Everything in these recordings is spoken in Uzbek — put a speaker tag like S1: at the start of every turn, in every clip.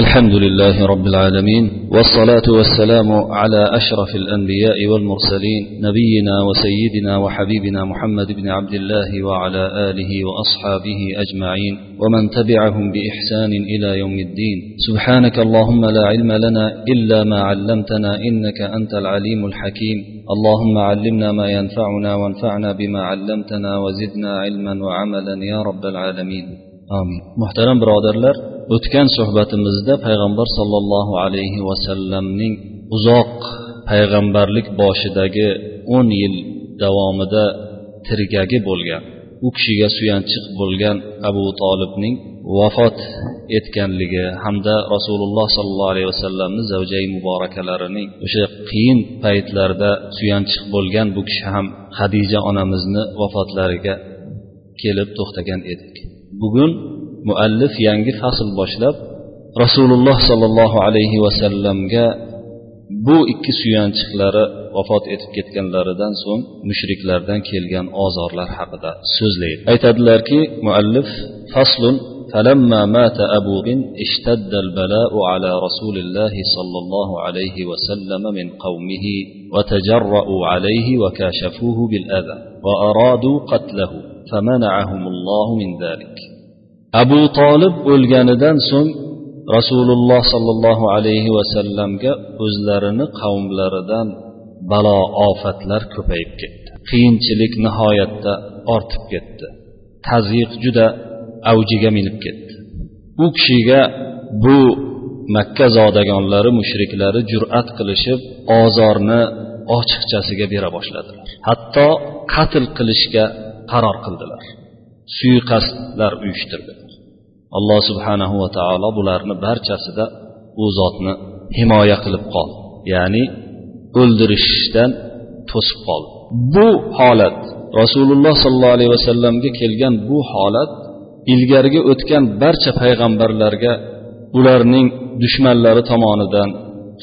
S1: الحمد لله رب العالمين والصلاة والسلام على أشرف الأنبياء والمرسلين نبينا وسيدنا وحبيبنا محمد بن عبد الله وعلى آله وأصحابه أجمعين ومن تبعهم بإحسان إلى يوم الدين. سبحانك اللهم لا علم لنا إلا ما علمتنا إنك أنت العليم الحكيم. اللهم علمنا ما ينفعنا وانفعنا بما علمتنا وزدنا علما وعملا يا رب العالمين. muhtaram birodarlar o'tgan suhbatimizda payg'ambar sollallohu alayhi vasallamning uzoq payg'ambarlik boshidagi o'n yil davomida tirgagi bo'lgan u kishiga suyanchiq bo'lgan abu tolibning vafot etganligi hamda rasululloh sollallohu alayhi vasallamni zavjai muborakalarining o'sha qiyin paytlarda suyanchiq bo'lgan bu kishi ham hadija onamizni vafotlariga kelib to'xtagan edik. bugun muallif yangi fasl boshlab rasululloh sollallohu alayhi vasallamga bu ikki suyanchiqlari vafot etib ketganlaridan so'ng mushriklardan kelgan ozorlar haqida so'zlaydi aytadilarki muallif faslun فلما مات أبو بن اشتد البلاء على رسول الله صلى الله عليه وسلم من قومه وتجرأوا عليه وكاشفوه بالأذى وأرادوا قتله فمنعهم الله من ذلك abu tolib o'lganidan so'ng rasululloh sollallohu alayhi vasallamga o'zlarini qavmlaridan balo ofatlar ko'payib ketdi qiyinchilik nihoyatda ortib ketdi tazyiq juda avjiga minib ketdi u kishiga bu makka zodagonlari mushriklari jur'at qilishib ozorni ochiqchasiga bera boshladilar hatto qatl qilishga qaror qildilar. Suiqasdlar uyushtirdilar alloh subhanahu va taolo bularni barchasida u zotni himoya qilib qoldi ya'ni o'ldirishdan to'sib qoldi bu holat rasululloh sollallohu alayhi vasallamga kelgan bu holat ilgarigi o'tgan barcha payg'ambarlarga ularning dushmanlari tomonidan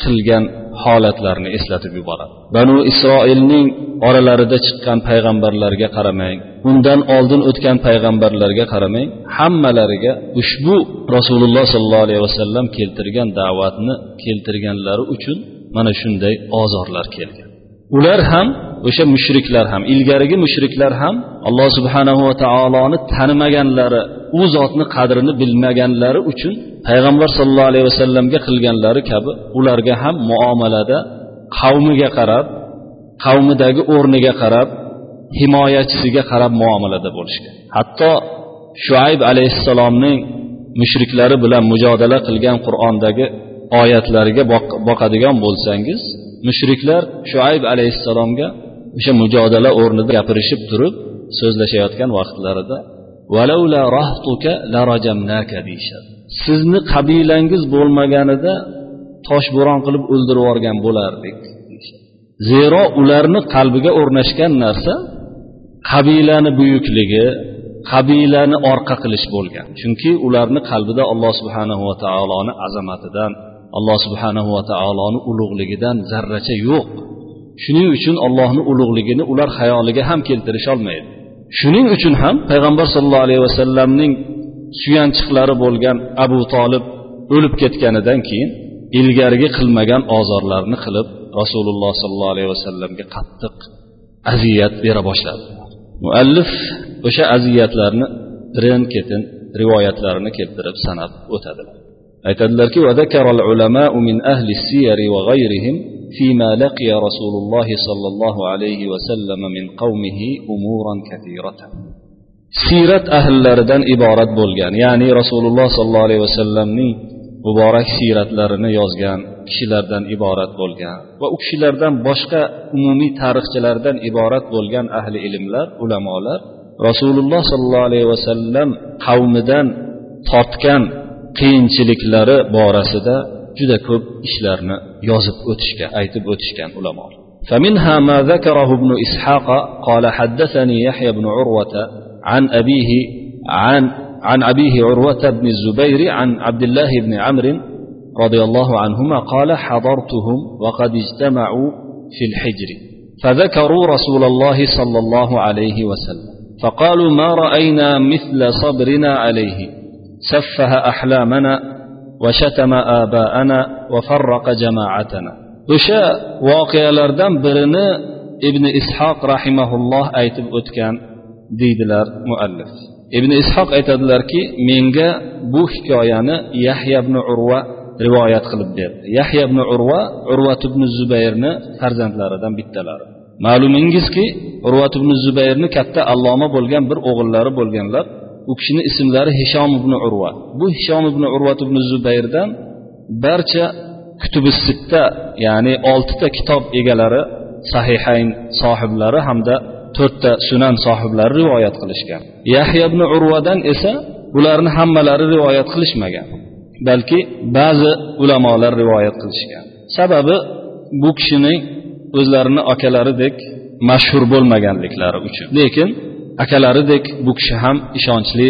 S1: qilgan holatlarni eslatib yuboradi. Banu isroilning oralarida chiqqan payg'ambarlarga qaramang undan oldin o'tgan payg'ambarlarga qaramang hammalariga ushbu rasululloh sollallohu alayhi vasallam keltirgan da'vatni keltirganlari uchun mana shunday ozorlar kelgan. Ular ham o'sha mushriklar ham ilgarigi mushriklar ham alloh subhanahu va taoloni tanimaganlari u zotni qadrini bilmaganlari uchun payg'ambar sollallohu alayhi vasallamga qilganlari kabi ularga ham muomalada qavmiga qarab qavmidagi o'rniga qarab himoyachisiga qarab muomalada bo'lishgan. Hatto shuayb alayhissalomning mushriklari bilan mujodala qilgan qur'ondagi oyatlariga boqadigan bo'lsangiz mushriklar shuayb alayhissalomga o'sha mujodala o'rnida gapirishib turib so'zlashayotgan vaqtlarida sizni qabilangiz bo'lmaganida toshbo'ron qilib o'ldirib yuborgan bo'lardik zero ularni qalbiga o'rnashgan narsa qabilani buyukligi qabilani orqa qilish bo'lgan. Chunki ularni qalbida alloh subhanahu va taoloni azamatidan alloh subhanahu va taoloni ulug'ligidan zarracha yo'q. Shuning uchun allohni ulug'ligini ular xayoliga ham keltirisholmaydi. Shuning uchun ham payg'ambar sollallohu alayhi vasallamning suyanchiqlari bo'lgan abu tolib o'lib ketganidan keyin ilgarigi qilmagan ozorlarni qilib rasululloh sollallohu alayhi vasallamga qattiq aziyat bera boshladi. Muallif o'sha aziyatlarni birin ketin rivoyatlarini keltirib sanab o'tadilar aytadilarki وذكر العلماء من أهل السير وغيرهم فيما لقي رسول الله صلى الله عليه وسلم من قومه أمورا كثيرة سيرة أهل لردن إبارة بولغان يعني رسول الله صلى الله عليه وسلم muborak siyratlarini yozgan kishilardan iborat bo'lgan va u kishilardan boshqa umumiy tarixchilardan iborat bo'lgan ahli ilmlar ulamolar rasululloh sollallohu alayhi vasallam qavmidan tortgan qiyinchiliklari borasida juda ko'p ishlarni yozib o'tishgan aytib o'tishgan ulamolar فمنها ما ذكره ابن إسحاق قال حدثني يحيى بن عروة عن أبيه عن عن أبيه عروة بن الزبير عن عبد الله بن عمرو رضي الله عنهما قال حضرتهم وقد اجتمعوا في الحجر فذكروا رسول الله صلى الله عليه وسلم فقالوا ما رأينا مثل صبرنا عليه سفه أحلامنا وشتم آباءنا وفرق جماعتنا o'sha voqealardan birini ibn ishoq rahimaulloh aytib o'tgan deydilar muallif ibn ishoq aytadilarki menga bu hikoyani yahya ibn urva rivoyat qilib berdi yahya ibn urva urvat ibn zubayrni farzandlaridan bittalari ma'lumingizki urvat ibn zubayrni katta alloma bo'lgan bir o'g'illari bo'lganlar u kishini ismlari hishom ibn urva bu hishom ibn urvat ibn zubayrdan barcha kutubi sitta ya'ni oltita kitob egalari sahihayn sohiblari hamda to'rtta sunan sohiblari rivoyat qilishgan. Yahya ibn urvadan esa bularni hammalari rivoyat qilishmagan balki ba'zi ulamolar rivoyat qilishgan. Sababi bu kishining o'zlarini akalaridek mashhur bo'lmaganliklari uchun. Lekin akalaridek bu kishi ham ishonchli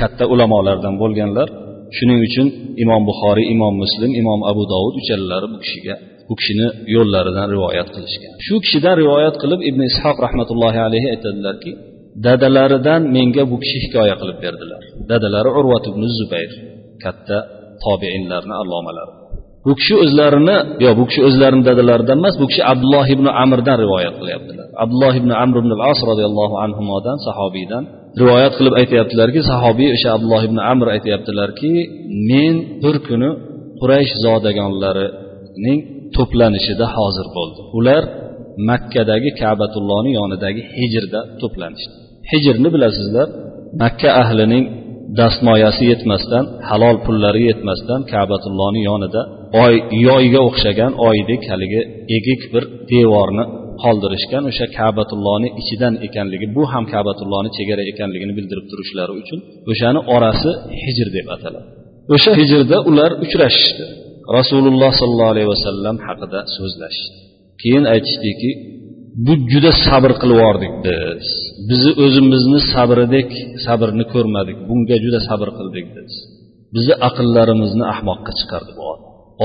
S1: katta ulamolardan bo'lganlar. Shuning uchun imom buxoriy imom muslim imom abu dovud uchalalari bu kishiga bu kishini yo'llaridan rivoyat qilishgan. Shu kishidan rivoyat qilib ibn ishoq rahmatullohi alayhi aytadilarki dadalaridan menga bu kishi hikoya qilib berdilar. Dadalari urvat ibn zubayr katta tobeinlarni allomalari bu kishi o'zlarini yo bu kishi o'zlarini dadalaridan emas bu kishi abdulloh ibn amrdan rivoyat qilyaptilar. Abdulloh ibn amr ibn al as roziyallohu anhudan sahobiydan rivoyat qilib aytyaptilarki sahobiy o'sha abdulloh ibn amr aytyaptilarki men bir kuni quraysh zodagonlarining to'planishida hozir bo'ldi ular makkadagi kabatullohni yonidagi hijrda to'planishdi. Hijrni bilasizlar makka ahlining dastmoyasi yetmasdan halol pullari yetmasdan kabatullohni yonida oy yoyga o'xshagan oydek haligi egik bir devorni qoldirishgan o'sha kabatullohni ichidan ekanligi bu ham kabatullohni chegara ekanligini bildirib turishlari uchun o'shani orasi hijr deb ataladi. O'sha hijrda ular uchrashishdi. Rasululloh sollallohu alayhi vasallam haqida so'zlashishdi. Keyin aytishdiki bu juda sabr qilib yubordik biz. Bizni o'zimizni sabridek sabrni ko'rmadik. Bunga juda sabr qildik biz. Bizni aqllarimizni ahmoqqa chiqardi bu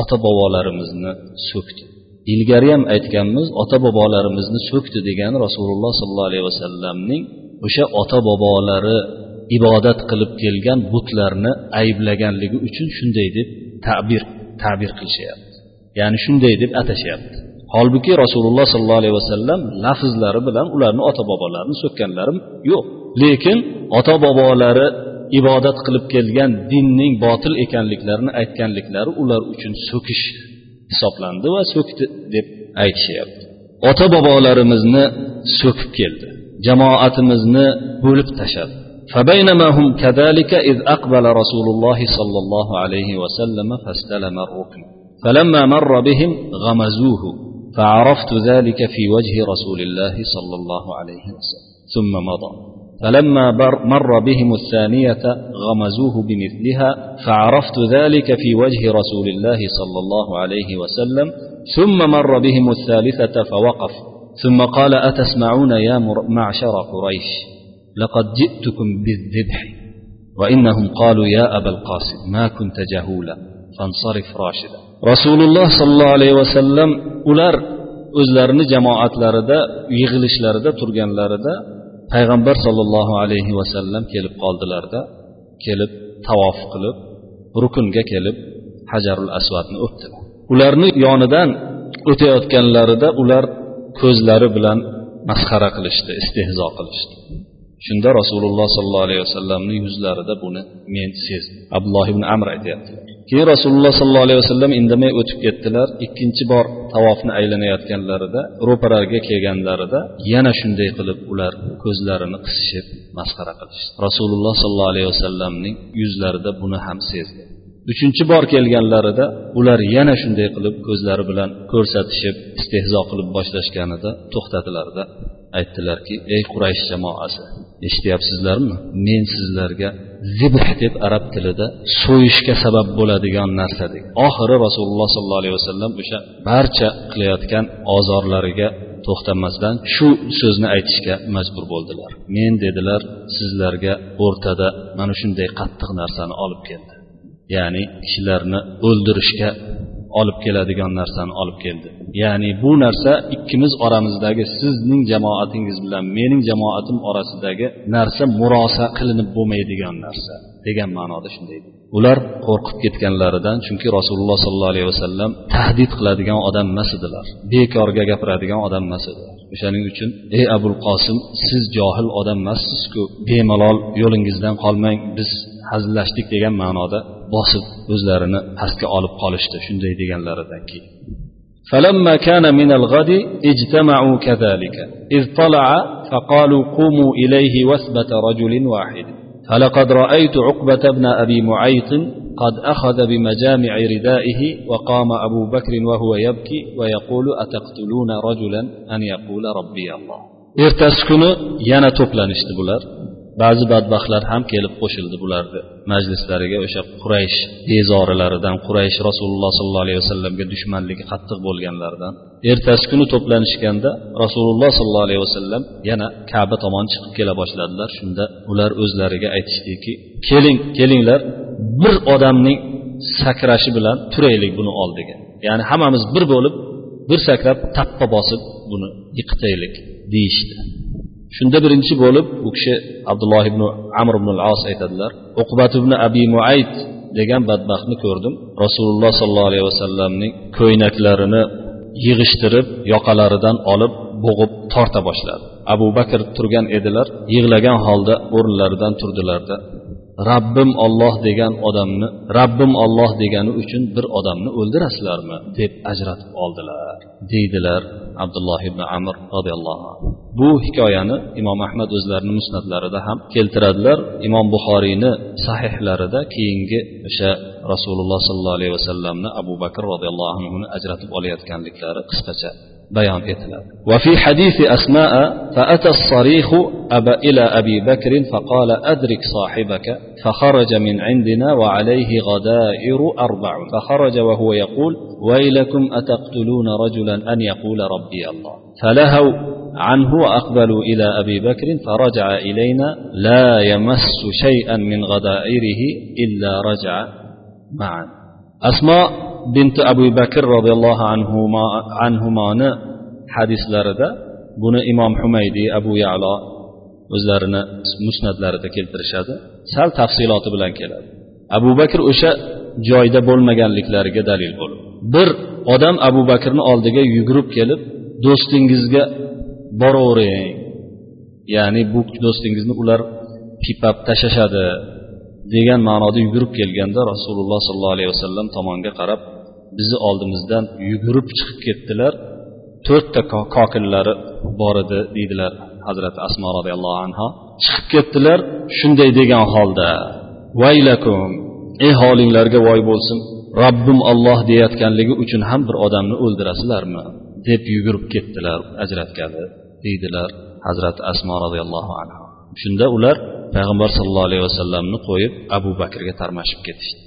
S1: ota bobolarimizni so'kdi. Ilgari ham aytganmiz ota bobolarimizni so'kdi degani rasululloh sollallohu alayhi vasallamning o'sha ota bobolari ibodat qilib kelgan butlarni ayblaganligi uchun shunday deb ta'bir ta'bir qilishyapti. Ya'ni shunday deb atashyapti. Holbuki rasululloh sollallohu alayhi vasallam lafzlari bilan ularni ota bobolarini so'kkanlari yo'q. Lekin ota bobolari ibodat qilib kelgan dinning botil ekanliklarini aytganliklari ular uchun so'kish hisoblandi va so'kdi deb aytishyapti ota bobolarimizni so'kib keldi jamoatimizni bo'lib tashladi فبينما هم كذلك إذ أقبل رسول الله صلى الله عليه وسلم فاستلم الركن فلما مر بهم غمزوه فعرفت ذلك في وجه رسول الله صلى الله عليه وسلم ثم مضى فلما مر بهم الثانية غمزوه بمثلها فعرفت ذلك في وجه رسول الله صلى الله عليه وسلم ثم مر بهم الثالثة فوقف ثم قال أتسمعون يا معشر قريش؟ لقد جئتكم بالذبح. وإنهم قالوا يا أبا القاسم ما كنت جهولا فانصرف راشدا. رسول الله صلى الله عليه وسلم ular o'zlarini jamoatlarida yig'ilishlarida turganlarida payg'ambar sollallohu alayhi vasallam kelib qoldilarda kelib tavof qilib rukunga kelib hajarul asvadni o'pdilar ularni yonidan o'tayotganlarida ular ko'zlari bilan masxara qilishdi istehzo qilishdi. Shunda rasululloh sollallohu alayhi vasallamni yuzlarida buni men sezdim. Abdulloh ibn amr aytyaptilar. Keyin rasululloh sollallohu alayhi vasallam indamay o'tib ketdilar. Ikkinchi bor tavofni aylanayotganlarida ro'paraga kelganlarida yana shunday qilib ular ko'zlarini qisishib masxara qilishdi. Rasululloh sollallohu alayhi vasallamning yuzlarida buni ham sezdi. Uchinchi bor kelganlarida ular yana shunday qilib ko'zlari bilan ko'rsatishib istehzo qilib boshlashganida to'xtadilarda. Aytdilarki ey quraysh jamoasi eshityapsizlarmi? Men sizlarga zibh deb arab tilida so'yishga sabab bo'ladigan narsa degan oxiri rasululloh sollallohu alayhi vasallam o'sha barcha qilayotgan ozorlariga to'xtamasdan shu so'zni aytishga majbur bo'ldilar. Men dedilar sizlarga o'rtada mana shunday qattiq narsani olib keldi. Ya'ni kishilarni o'ldirishga olib keladigan narsani olib keldi. Ya'ni bu narsa ikkimiz oramizdagi sizning jamoatingiz bilan mening jamoatim orasidagi narsa murosa qilinib bo'lmaydigan narsa. Degan ma'noda shunday ular qo'rqib ketganlaridan chunki rasululloh sollallohu alayhi vasallam tahdid qiladigan odam emas edilar. Bekorga gapiradigan odam emas edilar. O'shaning uchun ey abul qosim siz johil odam emassizku bemalol yo'lingizdan qolmang biz hazillashdik degan ma'noda bosib o'zlarini pastga olib qolishdi shunday deganlaridan keyin
S2: فلما كان من الغد اجتمعوا كذلك إذ طلع فقالوا قوموا إليه وثبة رجل واحد فلقد رأيت عقبة بن أبي معيط قد أخذ بمجامع ردائه وقام أبو بكر وهو يبكي ويقول أتقتلون رجلا أن يقول ربي الله
S1: ertasi kuni yana to'planishdi bular Ba'zi badbaxtlar ham kelib qo'shildi bularni majlislariga o'sha quraysh bezorilaridan quraysh rasululloh sollallohu alayhi vasallamga dushmanligi qattiq bo'lganlaridan. Ertasi kuni to'planishganda rasululloh sollallohu alayhi vasallam yana kaba tomon chiqib kela boshladilar. Shunda ular o'zlariga aytishdiki keling kelinglar bir odamning sakrashi bilan turaylik buni oldiga. Ya'ni hammamiz bir bo'lib bir sakrab tappa bosib buni yiqitaylik deyishdi. Shunda birinchi bo'lib u kishi abdulloh ibn amr ibn as aytadilar uqbat ibn abi muayt degan badbaxtni ko'rdim. Rasululloh sollallohu alayhi vasallamning ko'ynaklarini yig'ishtirib yoqalaridan olib bo'g'ib torta boshladi. Abu bakr turgan edilar yig'lagan holda o'rinlaridan turdilarda rabbim olloh degan odamni rabbim olloh degani uchun bir odamni o'ldirasizlarmi? deb ajratib oldilar deydilar abdulloh ibn amr roziyallohu anhu. Bu hikoyani imom ahmad o'zlarini musnatlarida ham keltiradilar. Imom buxoriyni sahihlarida keyingi o'sha rasululloh sollallohu alayhi vasallamni abu bakr roziyallohu anhuni ajratib olayotganliklari qisqacha بيان etiladi
S2: وفي حديث أسماء فأتى الصريخ أبا إلى أبي بكر فقال أدرك صاحبك. فخرج من عندنا وعليه غدائر أربع. فخرج وهو يقول ويلكم أتقتلون رجلا أن يقول ربي الله. فلهوا عنه وأقبلوا إلى أبي بكر فرجع إلينا. لا يمس شيئا من غدائره إلا رجع معا.
S1: أسماء binti abu bakr roziyallohu anhumoni hadislarida buni imom humaydiy abu yalo o'zlarini musnatlarida keltirishadi. Sal tafsiloti bilan keladi. Abu bakr o'sha joyda bo'lmaganliklariga dalil bo'lib bir odam abu bakrni oldiga yugurib kelib do'stingizga boravering. Ya'ni bu do'stingizni ular pipab tashlashadi degan ma'noda yugurib kelganda rasululloh sollallohu alayhi vasallam tomonga qarab bizni oldimizdan yugurib chiqib ketdilar. To'rtta kokillari bor edi deydilar hazrati asmo roziyallohu anhu chiqib ketdilar shunday degan holda vaylakum ey holinglarga voy bo'lsin robbim olloh deyayotganligi uchun ham bir odamni o'ldirasizlarmi? deb yugurib ketdilar ajratgani deydilar hazrati asmo roziyallohu anhu shunda ular payg'ambar sallallohu alayhi vasallamni qo'yib abu bakrga tarmashib ketishdi.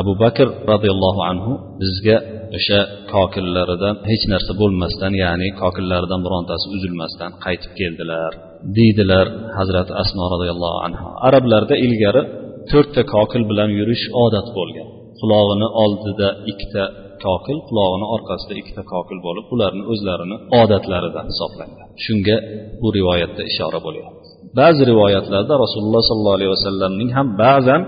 S1: Abu bakr roziyallohu anhu bizga o'sha kokillaridan hech narsa bo'lmasdan ya'ni kokillaridan birontasi uzilmasdan qaytib keldilar deydilar hazrati asno roziyallohu anhu. Arablarda ilgari to'rtta kokil bilan yurish odat bo'lgan. Qulog'ini oldida ikkita kokil qulog'ini orqasida ikkita kokil bo'lib ularni o'zlarini odatlaridan hisoblangan. Shunga bu rivoyatda ishora bo'lyapti. Ba'zi rivoyatlarda rasululloh sollallohu alayhi vasallamning ham ba'zan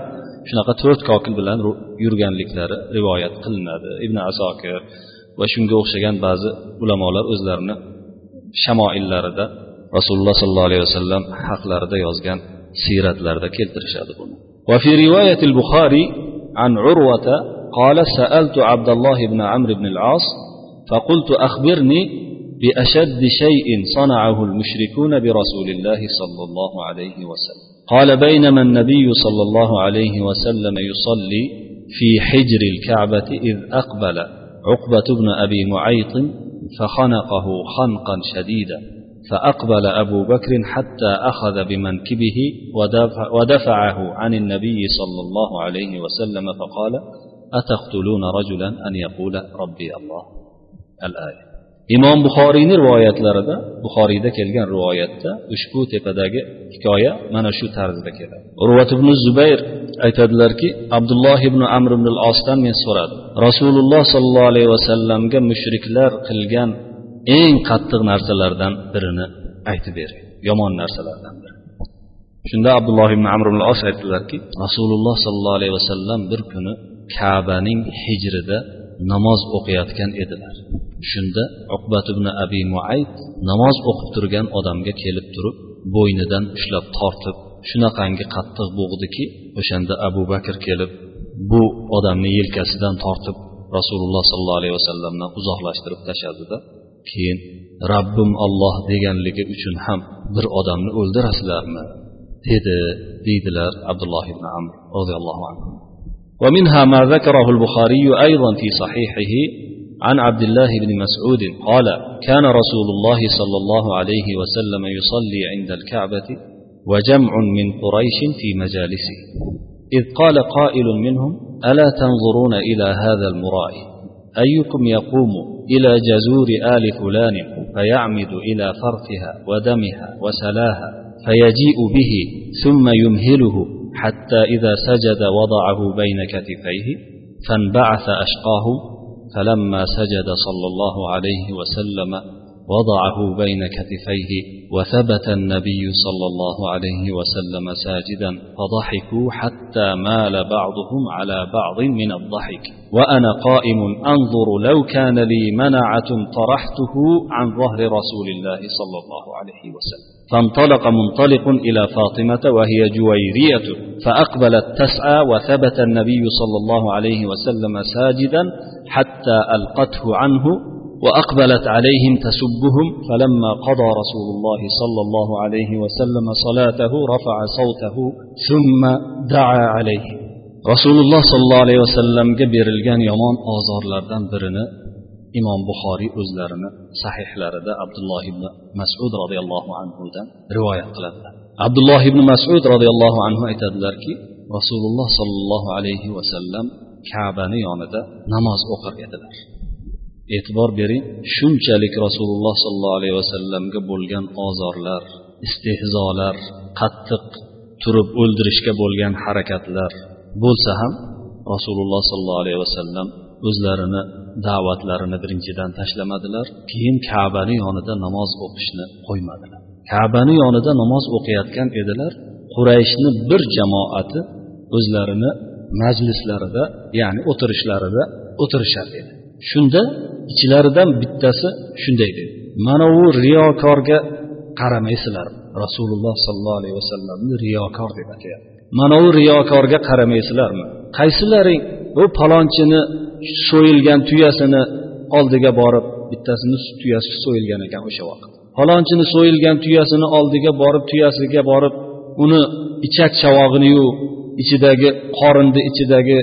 S1: shunaqa to'rt kokil bilan yurganliklari rivoyat qilinadi ibn asokir va shunga o'xshagan ba'zi ulamolar o'zlarini shamoillarida rasululloh sollallohu alayhi vasallam haqlarida yozgan siyratlarida keltirishadi buni
S2: وفي رواية البخاري عن عروة قال سألت عبد الله بن عمرو بن العاص فقلت أخبرني بأشد شيء صنعه المشركون برسول الله صلى الله عليه وسلم قال بينما النبي صلى الله عليه وسلم يصلي في حجر الكعبة إذ أقبل عقبة بن أبي معيط فخنقه خنقا شديدا فأقبل أبو بكر حتى أخذ بمنكبه ودفع ودفعه عن النبي صلى الله عليه وسلم فقال أتقتلون رجلا أن يقول ربي الله الآية؟
S1: Imom buxoriyni rivoyatlarida buxoriyda kelgan rivoyatda ushbu tepadagi hikoya mana shu tarzda keladi. Urvat ibn zubayr aytadilarki abdulloh ibn amr ibn osdan men so'radim. Rasululloh sollallohu alayhi vasallamga mushriklar qilgan eng qattiq narsalardan birini aytib bering. Yomon narsalardan biri.
S2: Shunda abdulloh ibn amr ibn os aytdilarki rasululloh sollallohu alayhi vasallam bir kuni kabaning hijrida namoz o'qiyotgan edilar. Shunda uqbat ibn abi muayd namoz o'qib turgan odamga kelib turib bo'ynidan ushlab tortib shunaqangi qattiq bo'g'diki o'shanda abu bakr kelib bu odamni yelkasidan tortib rasululloh sollallohu alayhi vasallamdan uzoqlashtirib tashladida keyin rabbim olloh deganligi uchun ham bir odamni o'ldirasizlarmi? dedi deydilar abdulloh ibn amr roziyallohu anhu. ومنها ما ذكره البخاري أيضا في صحيحه عن عبد الله بن مسعود قال كان رسول الله صلى الله عليه وسلم يصلي عند الكعبة وجمع من قريش في مجالسه. إذ قال قائل منهم ألا تنظرون إلى هذا المرائي أيكم يقوم إلى جزور آل فلان فيعمد إلى فرثها ودمها وسلاها فيجيء به ثم يمهله حتى إذا سجد وضعه بين كتفيه فانبعث أشقاهم فلما سجد صلى الله عليه وسلم وضعه بين كتفيه وثبت النبي صلى الله عليه وسلم ساجدا فضحكوا حتى مال بعضهم على بعض من الضحك. وأنا قائم أنظر لو كان لي منعة طرحته عن ظهر رسول الله صلى الله عليه وسلم. فانطلق منطلق إلى فاطمة وهي جويرية فاقبلت تسعى وثبت النبي صلى الله عليه وسلم ساجدا حتى ألقته عنه وأقبلت عليهم تسبهم فلما قضى رسول الله صلى الله عليه وسلم صلاته رفع صوته ثم دعا عليه. رسول الله صلى الله عليه وسلم berilgan yomon ozorlardan birini imom buxoriy o'zlarini sahihlarida abdulloh ibn masud roziyallohu anhudan rivoyat qiladilar abdulloh ibn masud roziyallohu anhu aytadilarki rasululloh sollallohu alayhi vasallam kabani yonida namoz o'qir edilar e'tibor bering shunchalik rasululloh sollallohu alayhi vasallamga bo'lgan ozorlar istehzolar qattiq turib o'ldirishga bo'lgan harakatlar bo'lsa ham rasululloh sollallohu alayhi vasallam o'zlarini da'vatlarini birinchidan tashlamadilar keyin kabani yonida namoz o'qishni qo'ymadilar. Kabani yonida namoz o'qiyotgan edilar. Qurayshni bir jamoati o'zlarini majlislarida ya'ni o'tirishlarida o'tirishar edi. Shunda ichlaridan bittasi shunday dedi. Mana u riyokorga qaramaysizlar. Rasululloh sollallohu alayhi vasallamni riyokor deb atayapti. Mana u riyokorga qaramaysizlarmi? Qaysilaring u palonchini so'yilgan tuyasini oldiga borib bittasini tuyasi so'yilgan ekan o'sha vaqt. Falonchini so'yilgan tuyasini oldiga borib tuyasiga borib uni ichak chavog'iniyu ichidagi qorinni ichidagi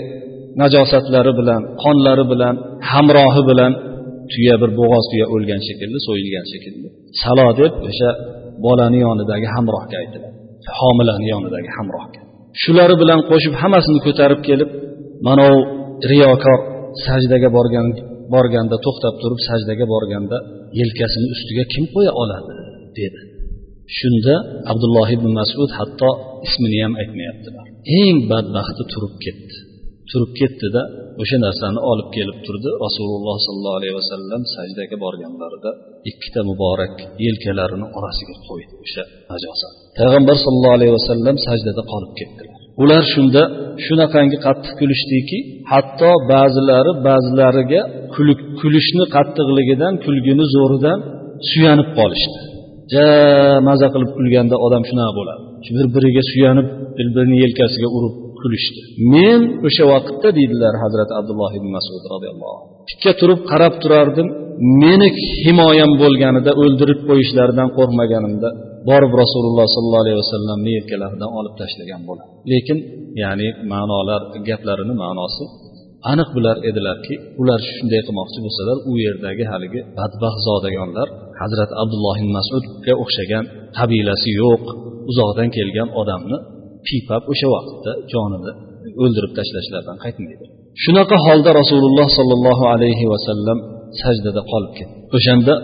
S2: najosatlari bilan qonlari bilan hamrohi bilan tuya bir bo'g'oz tuya o'lgan shekilli so'yilgan shekilli. Salo deb o'sha bolani yonidagi hamrohga aytiladi. Homilani yonidagi hamrohga. Shulari bilan qo'shib hammasini ko'tarib kelib mana u riyokor sajdaga borgan borganda to'xtab turib sajdaga borganda yelkasini ustiga kim qo'ya oladi? dedi. Shunda abdulloh ibn masud hatto ismini ham aytmayaptilar. Eng badbaxti turib ketdi. Turib ketdida o'sha narsani olib kelib turdi. Rasululloh sollallohu alayhi vasallam sajdaga borganlarida ikkita muborak yelkalarini orasiga qo'ydi o'sha najosat payg'ambar sollallohu alayhi vasallam sajdada qolib ketdilar ular shunda shunaqangi qattiq kulishdiki hatto ba'zilari ba'zilariga kulishni qattiqligidan kulgini zo'ridan suyanib qolishdi. Ja maza qilib kulganda odam shunaqa bo'ladi. Bir biriga suyanib bir birini yelkasiga urib kulishdi. Men o'sha vaqtda deydilar hazrati abdulloh ibn masud roziyallohu anhu. Tikka turib qarab turardim meni himoyam bo'lganida o'ldirib qo'yishlaridan qo'rqmaganimda borib rasululloh sollallohu alayhi vasallamni yelkalaridan olib tashlagan bo'ladi lekin ya'ni ma'nolar gaplarini ma'nosi aniq bilar edilarki ular shunday qilmoqchi bo'lsalar u yerdagi haligi badbaxt zodagonlar hazrati abdulloh ibn masudga o'xshagan qabilasi yo'q uzoqdan kelgan odamni pipab o'sha vaqtda jonini o'ldirib tashlashlaridan qaytmaydi. Shunaqa holda rasululloh sollallohu alayhi vasallam sajdada qolib ketdi. O'shanda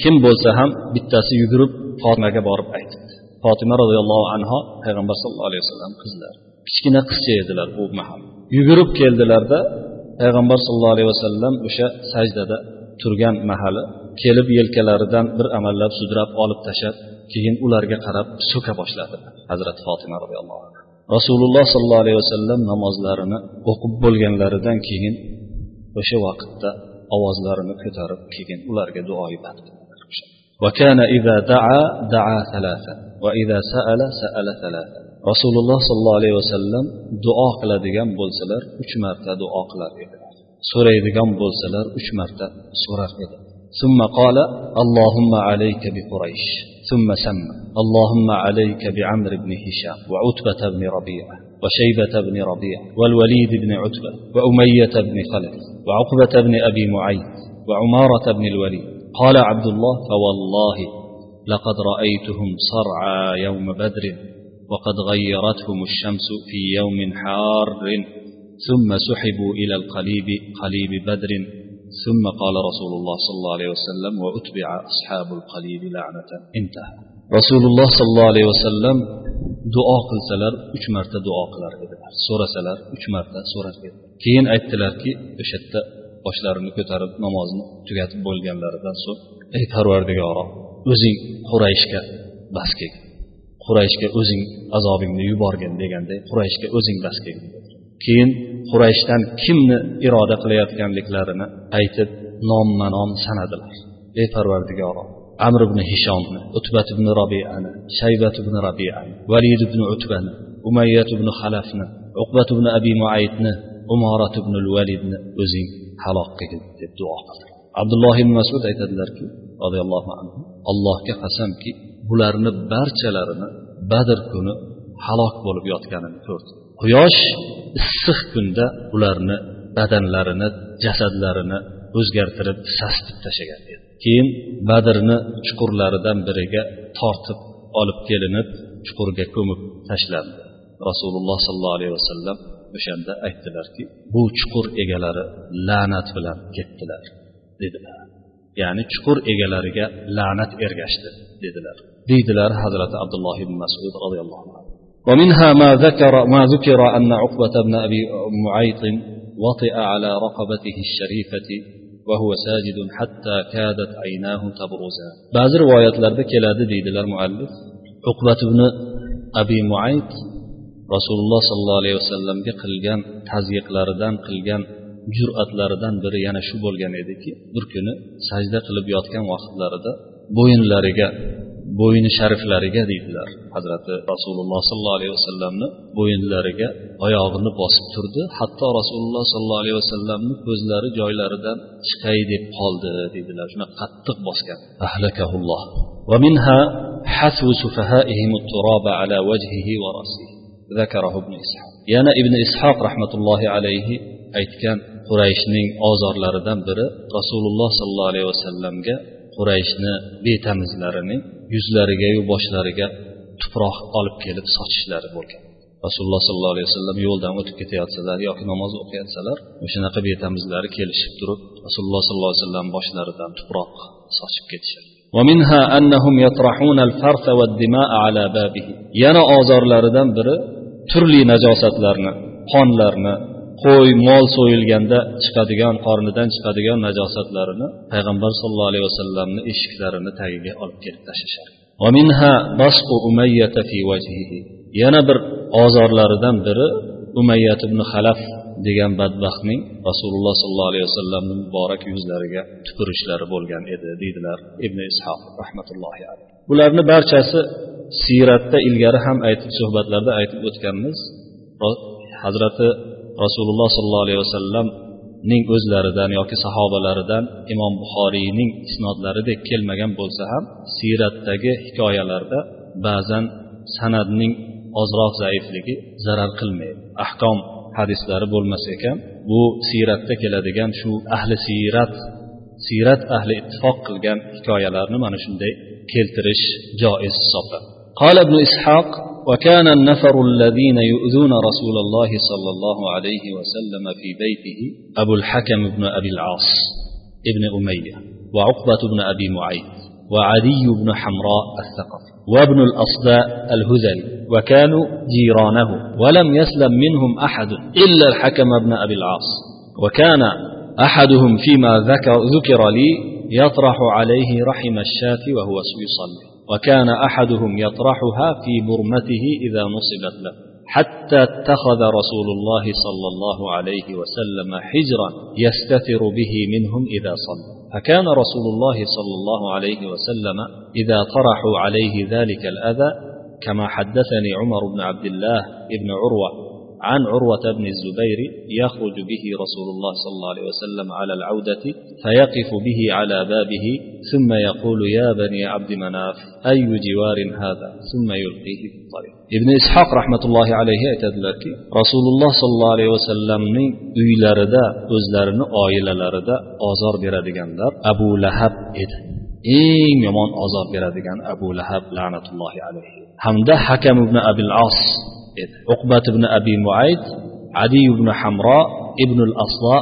S2: kim bo'lsa ham bittasi yugurib fotimaga borib aytibdi. Fotima roziyallohu anhu payg'ambar sallallohu alayhi vasallam qizlar kichkina qizcha edilar u mahal yugurib keldilarda payg'ambar sallallohu alayhi vasallam o'sha sajdada turgan mahali kelib yelkalaridan bir amallab sudrab olib tashlab keyin ularga qarab so'ka boshladi hazrati fotima roziyallohu anhu rasululloh sollallohu alayhi vasallam namozlarini o'qib bo'lganlaridan keyin o'sha vaqtda ovozlarini ko'tarib keyin ularga duo ibodat وكان إذا دعا دعا ثلاثة وإذا سأل سأل ثلاثة rasululloh sollallohu alayhi vasallam duo qiladigan bo'lsalar uch marta duo qilar edilar so'raydigan bo'lsalar uch marta so'rar edi ثم قال اللهم عليك بقريش ثم سمى اللهم عليك بعمر بن هشام وعتبة بن ربيعة وشيبة بن ربيعة والوليد بن عتبة وأمية بن خلف وعقبة بن أبي معيط وعمارة بن الوليد. قال عبد الله فوالله لقد رأيتهم صرعى يوم بدر وقد غيرتهم الشمس في يوم حار ثم سحبوا إلى القليب قليب بدر ثم قال رسول الله صلى الله عليه وسلم وأتبع أصحاب القليب لعنة. انتهى. rasululloh sollallohu alayhi vasallam duo qilsalar uch marta duo qilar edilar. So'rasalar uch marta so'rar edi keyin aytdilarki o'sha yerda boshlarini ko'tarib namozni tugatib bo'lganlaridan so'ng ey parvardigoro o'zing qurayishga bas kelgin qurayishga o'zing azobingni yuborgin deganday qurayishga o'zing bas kelgin keyin qurayishdan kimni iroda qilayotganliklarini aytib nomma nom sanadilar. Ey parvardigoro amr ibn hishomni utbat ibn robiyani shaybat ibn robiyani valid ibn utbani umayyat ibn halafni uqbat ibn abi muaytni umorat ibn validni o'zing halok qilgin deb duo qildi. Abdulloh ibn masud aytadilarki roziyallohu anhu allohga qasamki bularni barchalarini badr kuni halok bo'lib yotganini ko'rdi. Quyosh issiq kunda ularni badanlarini jasadlarini o'zgartirib sasitib tashlagan edi. keyin badrni chuqurlaridan biriga tortib olib kelinib chuqurga ko'mib tashlandi rasululloh sollallohu alayhi vasallam o'shanda aytdilarki bu chuqur egalari la'nat bilan ketdilar dedilar ya'ni chuqur egalariga la'nat ergashdi dedilar deydilar hazrati abdulloh ibn masud roziyallohu anhu ومنها ما ذكر ما ذكر أن عقبة بن أبي معيط وطئ على رقبته الشريفة وهو ساجد حتى كادت عيناه تبرزان بعض روايات لرده كلاد ديدلر مؤلف عقبة بن أبي معيط rasululloh sollallohu alayhi vasallamga qilgan tazyiqlaridan qilgan jur'atlaridan biri yana shu bo'lgan ediki bir kuni sajda qilib yotgan vaqtlarida bo'yinlariga bo'yni shariflariga deydilar hazrati rasululloh sollallohu alayhi vasallamni bo'yinlariga oyog'ini bosib turdi hatto rasululloh sollallohu alayhi vasallamni ko'zlari joylaridan chiqay deb qoldi deydilar shunaqa qattiq bosgan ahlakahulloh ومنها حثو سفهائهم التراب على وجهه ورأسه ذكره ابن إسحاق yana ibn ishoq rahmatullohi alayhi aytgan qurayshning ozorlaridan biri rasululloh sollallohu alayhi vasallamga qurayshni betamizlarining yuzlarigayu boshlariga tuproq olib kelib sochishlari bo'lgan rasululloh sollallohu alayhi vasallam yo'ldan o'tib ketayotsalar yoki namoz o'qiyotsalar o'shanaqa betamizlari kelishib turib rasululloh sollallohu alayhi vasallam boshlaridan tuproq sochib ketishadi ومنها أنهم يطرحون الفرث والدماء على بابه yana ozorlaridan biri turli najosatlarni qonlarni qo'y mol so'yilganda chiqadigan qornidan chiqadigan najosatlarini payg'ambar sollallohu alayhi vasallamni eshiklarini tagiga olib kelib tashlashar yana bir ozorlaridan biri umayyat ibn xalaf degan badbaxtning rasululloh sollallohu alayhi vasallamni muborak yuzlariga tupurishlari bo'lgan edi deydilar ibn ishoq rahmatullohi alayhi. Bularni barchasi siyratda ilgari ham aytib suhbatlarda aytib o'tganmiz. Hazrati rasululloh sollallohu alayhi vasallamning o'zlaridan yoki sahobalaridan imom buxoriyning isnodlaridek kelmagan bo'lsa ham siyratdagi hikoyalarda ba'zan san'atning ozroq zaifligi zarar qilmaydi ahkom hadislari bo'lmas ekan bu siyratda keladigan shu ahli siyrat siyrat ahli ittifoq qilgan hikoyalarni mana shunday keltirish joiz hisoblanadi قال ابن إسحاق وكان النفر الذين يؤذون رسول الله صلى الله عليه وسلم في بيته أبو الحكم بن أبي العاص ابن أمية وعقبة بن أبي معيط وعدي بن حمراء الثقف وابن الأصداء الهذلي وكانوا جيرانه ولم يسلم منهم أحد إلا الحكم بن أبي العاص. وكان أحدهم فيما ذكر, ذكر لي يطرح عليه رحم الشاة وهو يصلي. وكان أحدهم يطرحها في برمته إذا نصبت له حتى اتخذ رسول الله صلى الله عليه وسلم حجرا يستتر به منهم إذا صلى. فكان رسول الله صلى الله عليه وسلم إذا طرحوا عليه ذلك الأذى كما حدثني عمر بن عبد الله بن عروة عن عروة بن الزبير يخرج به رسول الله صلى الله عليه وسلم على العودة فيقف به على بابه ثم يقول يا بني عبد مناف أي جوار هذا؟ ثم يلقيه في الطريق. ابن إسحاق رحمة الله عليه أتدلك رسول الله صلى الله عليه وسلم أولارد أزلارن أولارد أزار برد أبو لهب إد إن يمان أزار برد أبو لهب لعنة الله عليه حمده حكم ابن أبي العاص edi uqbat ibn abi muayd adi ibn hamro ibn al aslo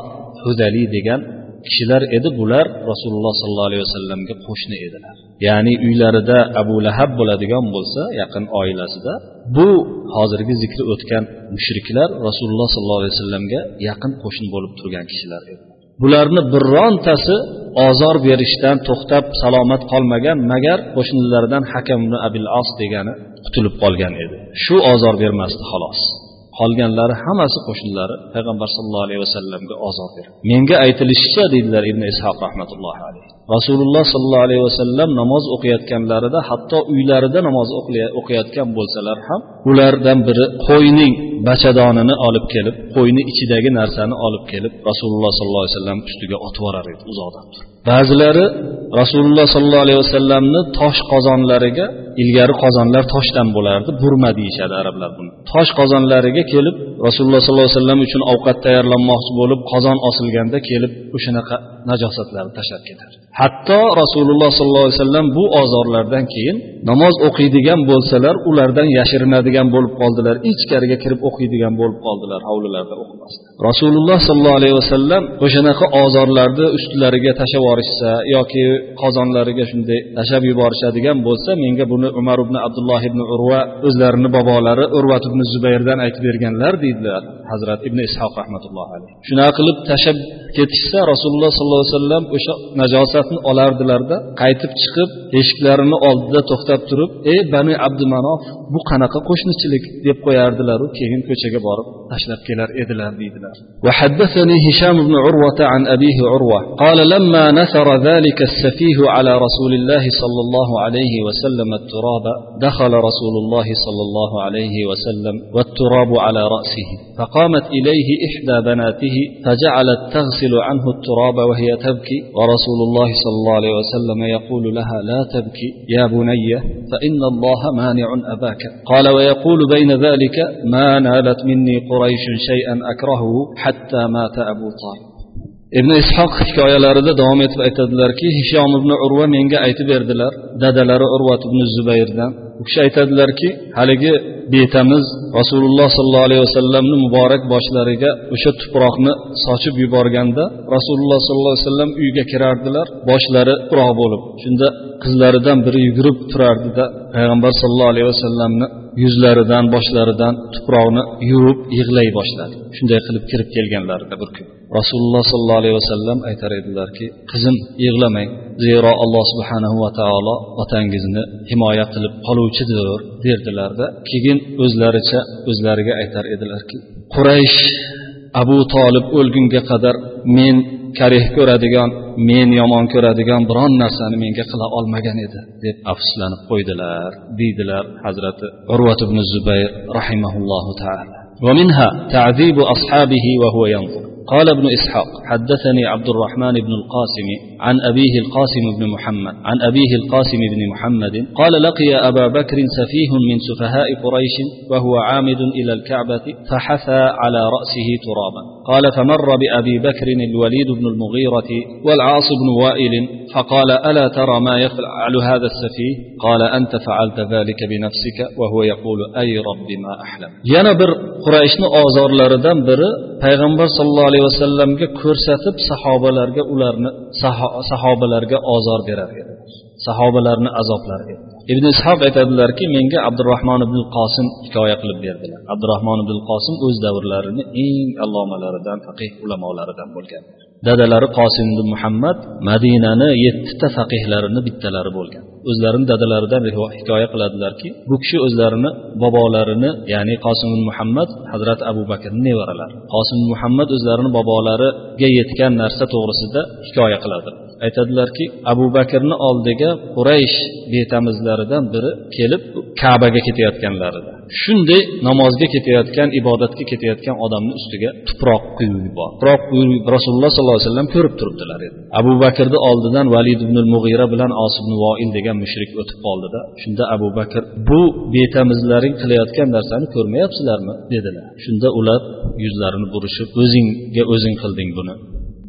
S2: huzali degan kishilar edi. Bular rasululloh sollallohu alayhi vasallamga qo'shni edilar. Ya'ni uylarida abu lahab bo'ladigan bo'lsa yaqin oilasida bu hozirgi zikri o'tgan mushriklar rasululloh sollallohu alayhi vasallamga yaqin qo'shni bo'lib turgan kishilar edi. Bularni birontasi ozor berishdan to'xtab salomat qolmagan magar qo'shnilaridan hakam abil os degani qutulib qolgan edi. Shu ozor bermasdi xolos. Qolganlari hammasi qo'shnilari payg'ambar sallallohu alayhi vasallamga ozor berdi. Menga aytilishicha deydilar ibn ishoq rahmatullohi alayhi rasululloh sollallohu alayhi vasallam namoz o'qiyotganlarida hatto uylarida namoz o'qiyotgan bo'lsalar ham ulardan biri qo'yning bachadonini olib kelib qo'yni ichidagi narsani olib kelib rasululloh sollallohu alayhi vasallam ustiga otib yuborar edi uzoqdan turib ba'zilari rasululloh sollallohu alayhi vasallamni tosh qozonlariga ilgari qozonlar toshdan bo'lardi burma deyishadi arablar buni. Tosh qozonlariga kelib rasululloh sollallohu alayhi vasallam uchun ovqat tayyorlanmoqchi bo'lib qozon osilganda kelib o'shanaqa najosatlarni tashlab ketar. Hatto rasululloh sollallohu alayhi vasallam bu ozorlardan keyin namoz o'qiydigan bo'lsalar ulardan yashirinadigan bo'lib qoldilar ichkariga kirib o'qiydigan bo'lib qoldilar hovlilarda o'qimasdan. Rasululloh sollallohu alayhi vasallam o'shanaqa ozorlarni ustilariga tashlab yuborishsa yoki qozonlariga shunday tashlab yuborishadigan bo'lsa menga buni umar ibn abdulloh ibn urva o'zlarini bobolari urvat ibn zubayrdan aytib berganlar deydilar hazrat ibn ishoq rahmatullohi alayhi shunaqa qilib tashlab ketishsa rasululloh sollallohu alayhi vasallam o'sha najosatni olardilarda qaytib chiqib eshiklarini oldida to'xtab turib ey bani abdumanof bu qanaqa qo'shnichilik deb qo'yardilaru keyin ko'chaga borib tashlab kelar edilar deydilar وحدثني هشام بن عروة عن أبيه عروة قال لما نثر ذلك السفيه على رسول الله صلى الله عليه وسلم التراب دخل رسول الله صلى الله عليه وسلم والتراب على رأسه فقامت إليه إحدى بناته فجعلت تغسل عنه التراب وهي تبكي ورسول الله صلى الله عليه وسلم يقول لها لا تبكي يا بني فإن الله مانع أباك قال ويقول بين ذلك ما نالت مني قريش شيئا أكرهه حتى مات أبو طالب ibn ishoq hikoyalarida davom etib aytadilarki hishom ibn urva menga aytib berdilar dadalari urvat ibn zubayrdan u kishi aytadilarki haligi betamiz rasululloh sollallohu alayhi vasallamni muborak boshlariga o'sha tuproqni sochib yuborganda rasululloh sollallohu alayhi vasallam uyga kirardilar boshlari tuproq bo'lib shunda qizlaridan biri yugurib turardida payg'ambar sollallohu alayhi vasallamni yuzlaridan boshlaridan tuproqni yuvib yig'lay boshladi. Shunday qilib kirib kelganlarida bir kun. rasululloh sollallohu alayhi vasallam aytar edilarki qizim yig'lamang zero alloh subhanahu va taolo otangizni himoya qilib qoluvchidir derdilarda keyin o'zlaricha o'zlariga aytar edilarki quraysh abu tolib o'lgunga qadar men karih ko'radigan men yomon ko'radigan biron narsani menga qila olmagan edi deb afsuslanib qo'ydilar deydilar hazrati urvat ibn zubayr rahimahullohu taala ومنها تعذيب أصحابه وهو ينظر قال ابن إسحاق حدثني عبد الرحمن بن القاسم عن أبيه القاسم بن محمد عن أبيه القاسم بن محمد قال لقي أبا بكر سفيه من سفهاء قريش وهو عامد إلى الكعبة فحثى على رأسه ترابا. قال فمر بأبي بكر الوليد بن المغيرة والعاص بن وائل فقال ألا ترى ما يفعل هذا السفيه؟ قال أنت فعلت ذلك بنفسك وهو يقول أي رب ما أحلم. قريشن أوزار لردن بر پیغمبر صلى alayhi vasallamga ko'rsatib sahobalarga ularni sahobalarga ozor berar edi. Sahobalarni azoblar edi. Ibn ishoq aytadilarki menga abdurahmon ibn qosim hikoya qilib berdilar. Abdurahmon ibn qosim o'z davrlarini eng allomalaridan faqih ulamolaridan bo'lgan. Dadalari qosim ibn muhammad madinani yettita faqihlarini bittalari bo'lgan. O'zlarini dadalaridan hikoya qiladilarki bu kishi o'zlarini bobolarini ya'ni qosim ibn muhammad hazrati abu bakrni nevaralari. Qosim ibn muhammad o'zlarini bobolariga yetgan narsa to'g'risida hikoya qiladi. Aytadilarki abu bakrni oldiga quraysh betamizlaridan biri kelib kabaga ketayotganlarida. Shunday namozga ketayotgan ibodatga ketayotgan odamni ustiga tuproq quyib yubordi tuproq quyib rasululloh sollallohu alayhi vasallam ko'rib turibdilar edi. Abu bakrni oldidan valid ibn mug'ira bilan osim ibn voil degan mushrik o'tib qoldida shunda abu bakr bu betamizlaring qilayotgan narsani ko'rmayapsizlarmi? dedilar. Shunda ular yuzlarini burishib o'zingga o'zing qilding buni.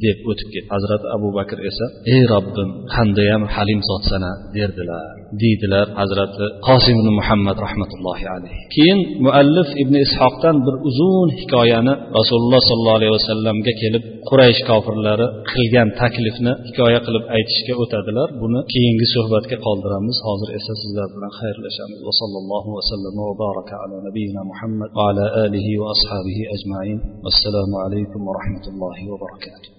S2: Deb o'tib ketdi. Hazrati abu bakr esa ey robbim qandayyam halim zotsana derdilar. Deydilar hazrati qosim ibn muhammad rahmatullohi alayhi. Keyin muallif ibn ishoqdan bir uzun hikoyani rasululloh sollallohu alayhi vasallamga kelib quraysh kofirlari qilgan taklifni hikoya qilib aytishga o'tadilar. Buni keyingi suhbatga qoldiramiz. Hozir esa sizlar bilan xayrlashamiz. Va sallallohu vasallam va baraka ala nabiyina muhammad va ala alihi va ashabihi ajmain. Vassalomu alaykum va rahmatullohi va barakatuh.